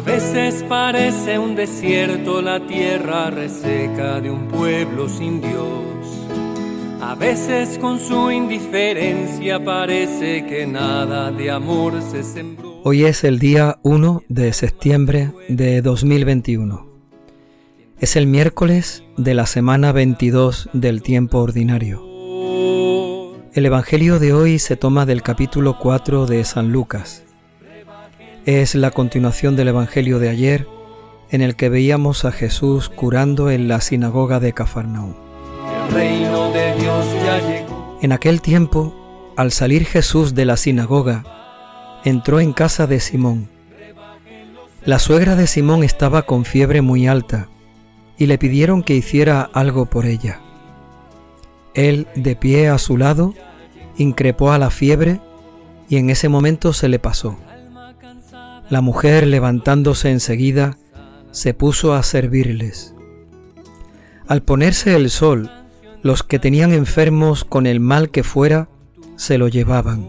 A veces parece un desierto la tierra reseca de un pueblo sin Dios. A veces con su indiferencia parece que nada de amor se sembró. Hoy es el día 1 de septiembre de 2021. Es el miércoles de la semana 22 del tiempo ordinario. El Evangelio de hoy se toma del capítulo 4 de San Lucas. Es la continuación del Evangelio de ayer, en el que veíamos a Jesús curando en la sinagoga de Cafarnaúm. En aquel tiempo, al salir Jesús de la sinagoga, entró en casa de Simón. La suegra de Simón estaba con fiebre muy alta y le pidieron que hiciera algo por ella. Él, de pie a su lado, increpó a la fiebre y en ese momento se le pasó. La mujer, levantándose enseguida, se puso a servirles. Al ponerse el sol, los que tenían enfermos con el mal que fuera, se lo llevaban,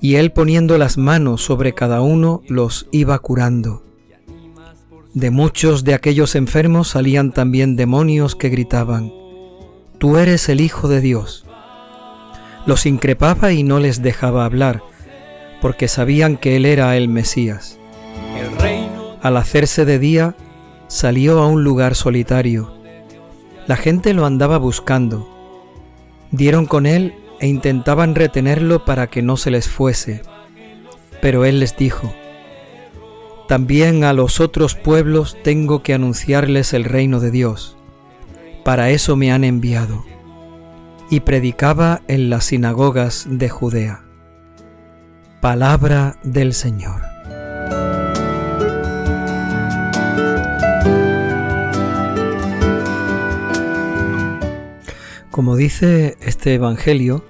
y él poniendo las manos sobre cada uno los iba curando. De muchos de aquellos enfermos salían también demonios que gritaban, Tú eres el Hijo de Dios. Los increpaba y no les dejaba hablar, porque sabían que Él era el Mesías. Al hacerse de día, salió a un lugar solitario. La gente lo andaba buscando. Dieron con Él e intentaban retenerlo para que no se les fuese. Pero Él les dijo, también a los otros pueblos tengo que anunciarles el reino de Dios. Para eso me han enviado. Y predicaba en las sinagogas de Judea. Palabra del Señor. Como dice este Evangelio,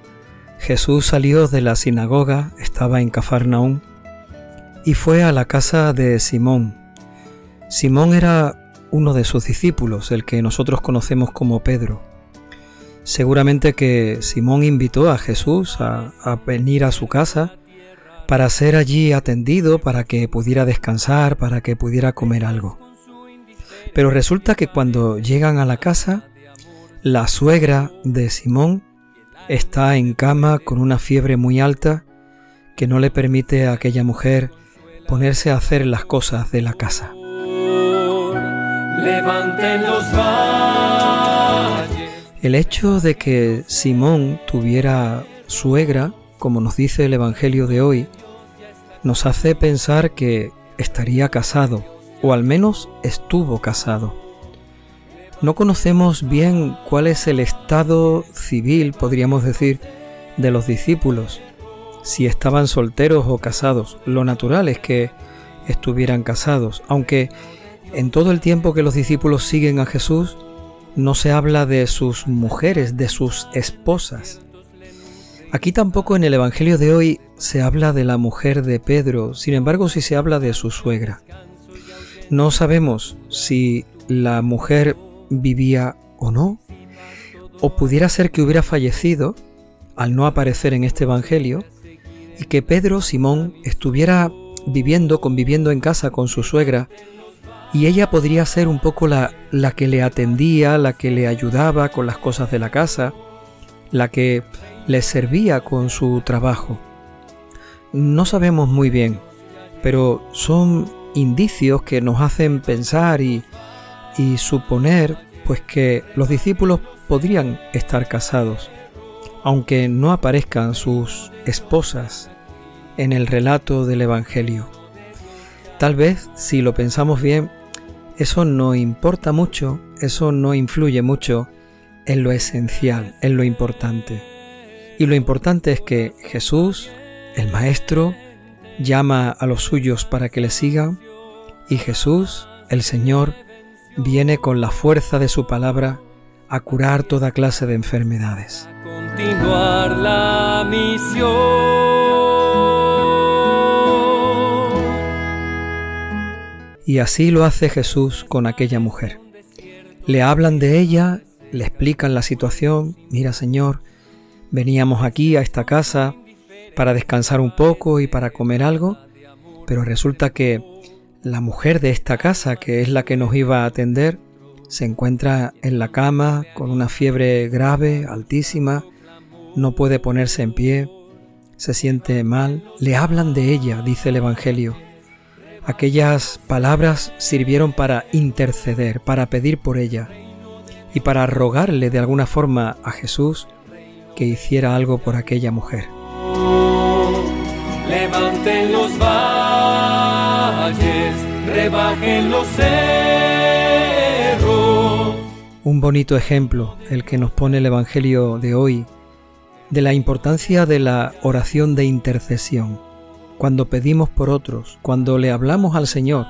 Jesús salió de la sinagoga, estaba en Cafarnaún, y fue a la casa de Simón. Simón era uno de sus discípulos, el que nosotros conocemos como Pedro. Seguramente que Simón invitó a Jesús a, a, venir a su casa para ser allí atendido, para que pudiera descansar, para que pudiera comer algo. Pero resulta que cuando llegan a la casa, la suegra de Simón está en cama con una fiebre muy alta que no le permite a aquella mujer ponerse a hacer las cosas de la casa. El hecho de que Simón tuviera suegra, como nos dice el Evangelio de hoy, nos hace pensar que estaría casado, o al menos estuvo casado. No conocemos bien cuál es el estado civil, podríamos decir, de los discípulos, si estaban solteros o casados. Lo natural es que estuvieran casados, aunque en todo el tiempo que los discípulos siguen a Jesús, no se habla de sus mujeres, de sus esposas. Aquí tampoco en el Evangelio de hoy se habla de la mujer de Pedro, sin embargo sí se habla de su suegra. No sabemos si la mujer vivía o no, o pudiera ser que hubiera fallecido al no aparecer en este Evangelio, y que Pedro Simón estuviera viviendo, conviviendo en casa con su suegra, y ella podría ser un poco la, la que le atendía, la que le ayudaba con las cosas de la casa, la que le servía con su trabajo. No sabemos muy bien, pero son indicios que nos hacen pensar y, y suponer pues que los discípulos podrían estar casados aunque no aparezcan sus esposas en el relato del Evangelio. Tal vez, si lo pensamos bien, eso no importa mucho, eso no influye mucho en lo esencial, en lo importante. Y lo importante es que Jesús, el Maestro, llama a los suyos para que le sigan y Jesús, el Señor, viene con la fuerza de su palabra a curar toda clase de enfermedades continuar la misión. Y así lo hace Jesús con aquella mujer. Le hablan de ella, le explican la situación, mira Señor, veníamos aquí a esta casa para descansar un poco y para comer algo, pero resulta que La mujer de esta casa, que es la que nos iba a atender, se encuentra en la cama con una fiebre grave, altísima, no puede ponerse en pie, se siente mal, le hablan de ella, dice el Evangelio. Aquellas palabras sirvieron para interceder, para pedir por ella y para rogarle de alguna forma a Jesús que hiciera algo por aquella mujer. Levanten los valles, rebajen los cerros. Un bonito ejemplo el que nos pone el Evangelio de hoy de la importancia de la oración de intercesión. Cuando pedimos por otros, cuando le hablamos al Señor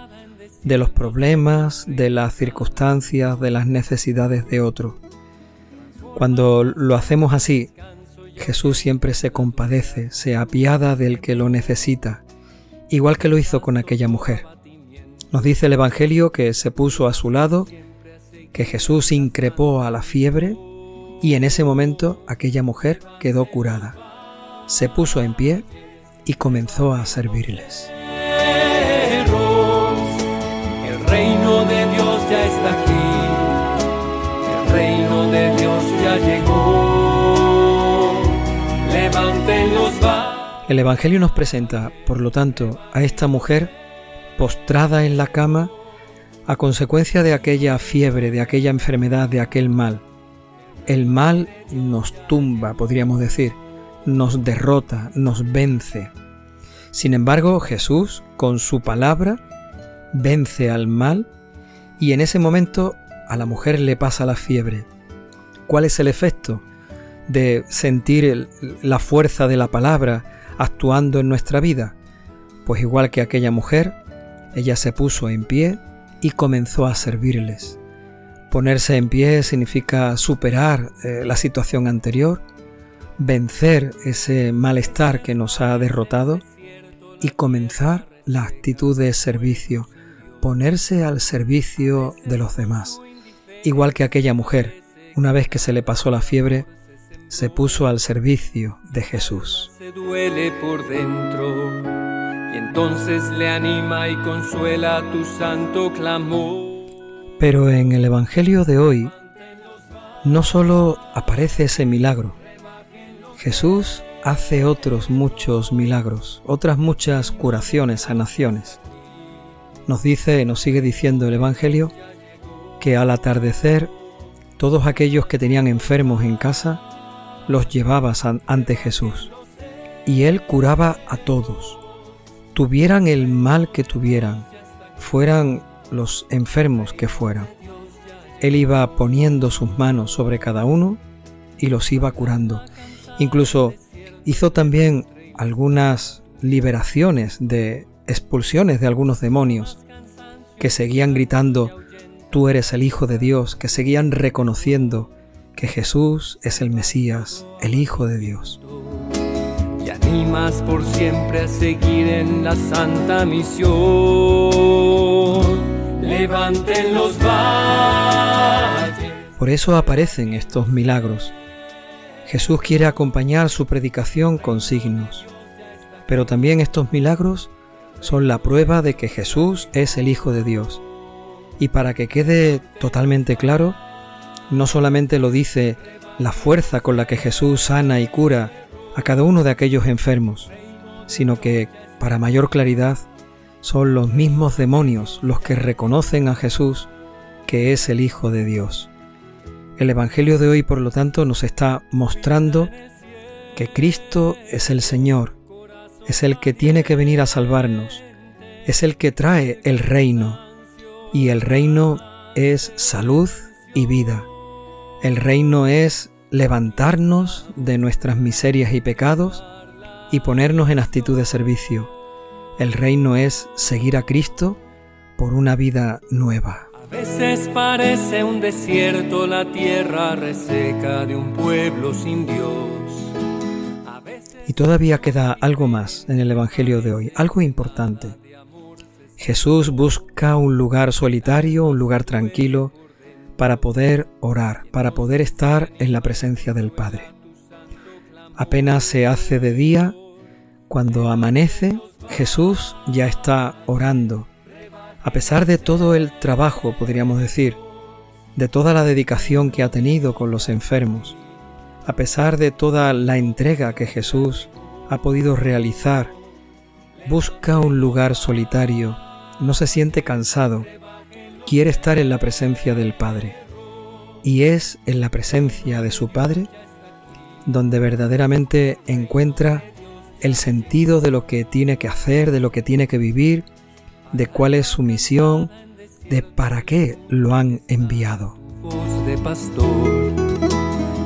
de los problemas, de las circunstancias, de las necesidades de otros. Cuando lo hacemos así, Jesús siempre se compadece, se apiada del que lo necesita, igual que lo hizo con aquella mujer. Nos dice el Evangelio que se puso a su lado, que Jesús increpó a la fiebre y en ese momento aquella mujer quedó curada. Se puso en pie y comenzó a servirles. El Evangelio nos presenta, por lo tanto, a esta mujer postrada en la cama a consecuencia de aquella fiebre, de aquella enfermedad, de aquel mal el mal nos tumba, podríamos decir, nos derrota, nos vence. Sin embargo, Jesús, con su palabra, vence al mal y en ese momento a la mujer le pasa la fiebre. ¿Cuál es el efecto de sentir la fuerza de la palabra actuando en nuestra vida? Pues igual que aquella mujer, ella se puso en pie y comenzó a servirles. Ponerse en pie significa superar eh, la situación anterior, vencer ese malestar que nos ha derrotado y comenzar la actitud de servicio, ponerse al servicio de los demás. Igual que aquella mujer, una vez que se le pasó la fiebre, se puso al servicio de Jesús. Se duele por dentro y entonces le anima y consuela tu santo clamor. Pero en el Evangelio de hoy no solo aparece ese milagro, Jesús hace otros muchos milagros, otras muchas curaciones, sanaciones. Nos dice, nos sigue diciendo el Evangelio, que al atardecer todos aquellos que tenían enfermos en casa los llevaba ante Jesús y él curaba a todos, tuvieran el mal que tuvieran, fueran los enfermos que fueran. Él iba poniendo sus manos sobre cada uno y los iba curando. Incluso hizo también algunas liberaciones de expulsiones de algunos demonios que seguían gritando, tú eres el Hijo de Dios, que seguían reconociendo que Jesús es el Mesías, el Hijo de Dios. Y animas por siempre a seguir en la santa misión levanten los valles. Por eso aparecen estos milagros. Jesús quiere acompañar su predicación con signos, pero también estos milagros son la prueba de que Jesús es el Hijo de Dios. Y para que quede totalmente claro, no solamente lo dice la fuerza con la que Jesús sana y cura a cada uno de aquellos enfermos, sino que, para mayor claridad, son los mismos demonios los que reconocen a Jesús que es el Hijo de Dios. El Evangelio de hoy, por lo tanto, nos está mostrando que Cristo es el Señor, es el que tiene que venir a salvarnos, es el que trae el reino, y el reino es salud y vida. El reino es levantarnos de nuestras miserias y pecados y ponernos en actitud de servicio. El reino es seguir a Cristo por una vida nueva. A veces parece un desierto la tierra reseca de un pueblo sin Dios. Y todavía queda algo más en el Evangelio de hoy, algo importante. Jesús busca un lugar solitario, un lugar tranquilo, para poder orar, para poder estar en la presencia del Padre. Apenas se hace de día, cuando amanece, Jesús ya está orando A pesar de todo el trabajo, podríamos decir, de toda la dedicación que ha tenido con los enfermos, a pesar de toda la entrega que Jesús ha podido realizar, busca un lugar solitario, no se siente cansado, quiere estar en la presencia del Padre. Y es en la presencia de su Padre donde verdaderamente encuentra el sentido de lo que tiene que hacer, de lo que tiene que vivir, de cuál es su misión, de para qué lo han enviado. de pastor,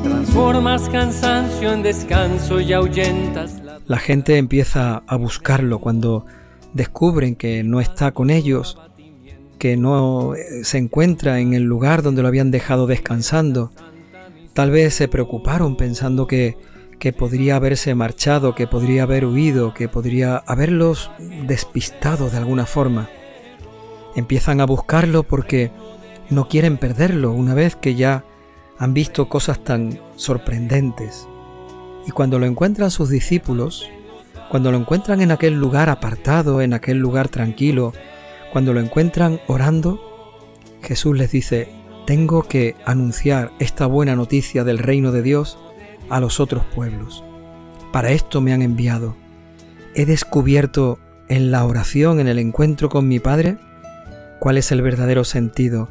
transformas cansancio en descanso y ahuyentas la gente empieza a buscarlo cuando descubren que no está con ellos, que no eh, se encuentra en el lugar donde lo habían dejado descansando. Tal vez se preocuparon pensando que, que podría haberse marchado, que podría haber huido, que podría haberlos despistado de alguna forma. Empiezan a buscarlo porque no quieren perderlo una vez que ya han visto cosas tan sorprendentes. Y cuando lo encuentran sus discípulos, cuando lo encuentran en aquel lugar apartado, en aquel lugar tranquilo, cuando lo encuentran orando, Jesús les dice, tengo que anunciar esta buena noticia del reino de Dios a los otros pueblos. Para esto me han enviado. He descubierto en la oración, en el encuentro con mi Padre, cuál es el verdadero sentido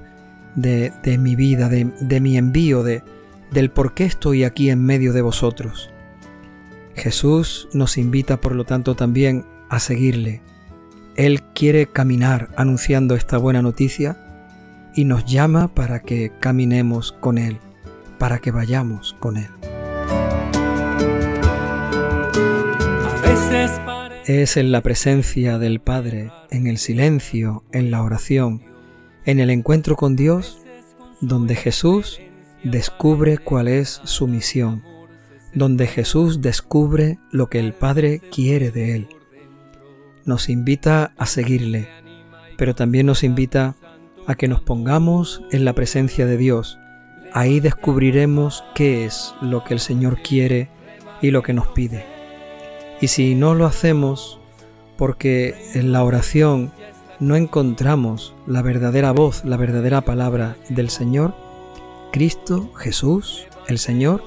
de, mi vida, de, de mi envío, de, del por qué estoy aquí en medio de vosotros. Jesús nos invita, por lo tanto, también a seguirle. Él quiere caminar anunciando esta buena noticia y nos llama para que caminemos con Él, para que vayamos con Él. Es en la presencia del Padre, en el silencio, en la oración, en el encuentro con Dios, donde Jesús descubre cuál es su misión donde Jesús descubre lo que el Padre quiere de él. Nos invita a seguirle, pero también nos invita a que nos pongamos en la presencia de Dios. Ahí descubriremos qué es lo que el Señor quiere y lo que nos pide. Y si no lo hacemos porque en la oración no encontramos la verdadera voz, la verdadera palabra del Señor, Cristo, Jesús, el Señor,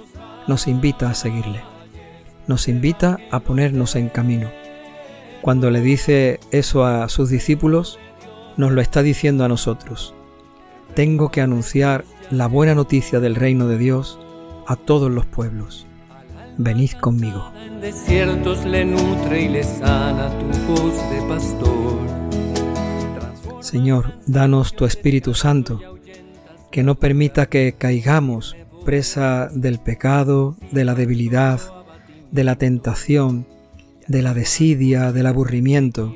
nos invita a seguirle, nos invita a ponernos en camino. Cuando le dice eso a sus discípulos, nos lo está diciendo a nosotros. Tengo que anunciar la buena noticia del reino de Dios a todos los pueblos. Venid conmigo. En desiertos le nutre y le sana tu voz de pastor. Señor, danos tu Espíritu Santo, que no permita que caigamos presa del pecado, de la debilidad, de la tentación, de la desidia, del aburrimiento.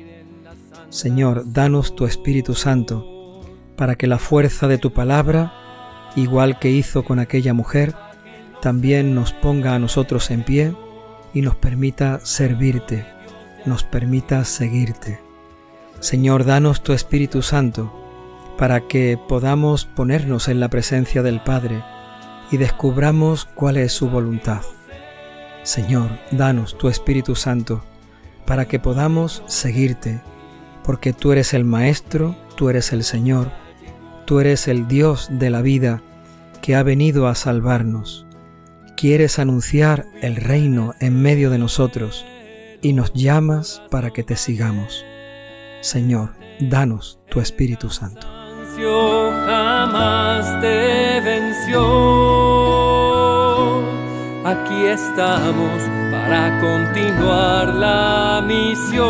Señor, danos tu Espíritu Santo, para que la fuerza de tu palabra, igual que hizo con aquella mujer, también nos ponga a nosotros en pie y nos permita servirte, nos permita seguirte. Señor, danos tu Espíritu Santo, para que podamos ponernos en la presencia del Padre, y descubramos cuál es su voluntad. Señor, danos tu Espíritu Santo para que podamos seguirte, porque tú eres el Maestro, tú eres el Señor, tú eres el Dios de la vida que ha venido a salvarnos. Quieres anunciar el reino en medio de nosotros y nos llamas para que te sigamos. Señor, danos tu Espíritu Santo jamás te venció. Aquí estamos para continuar la misión.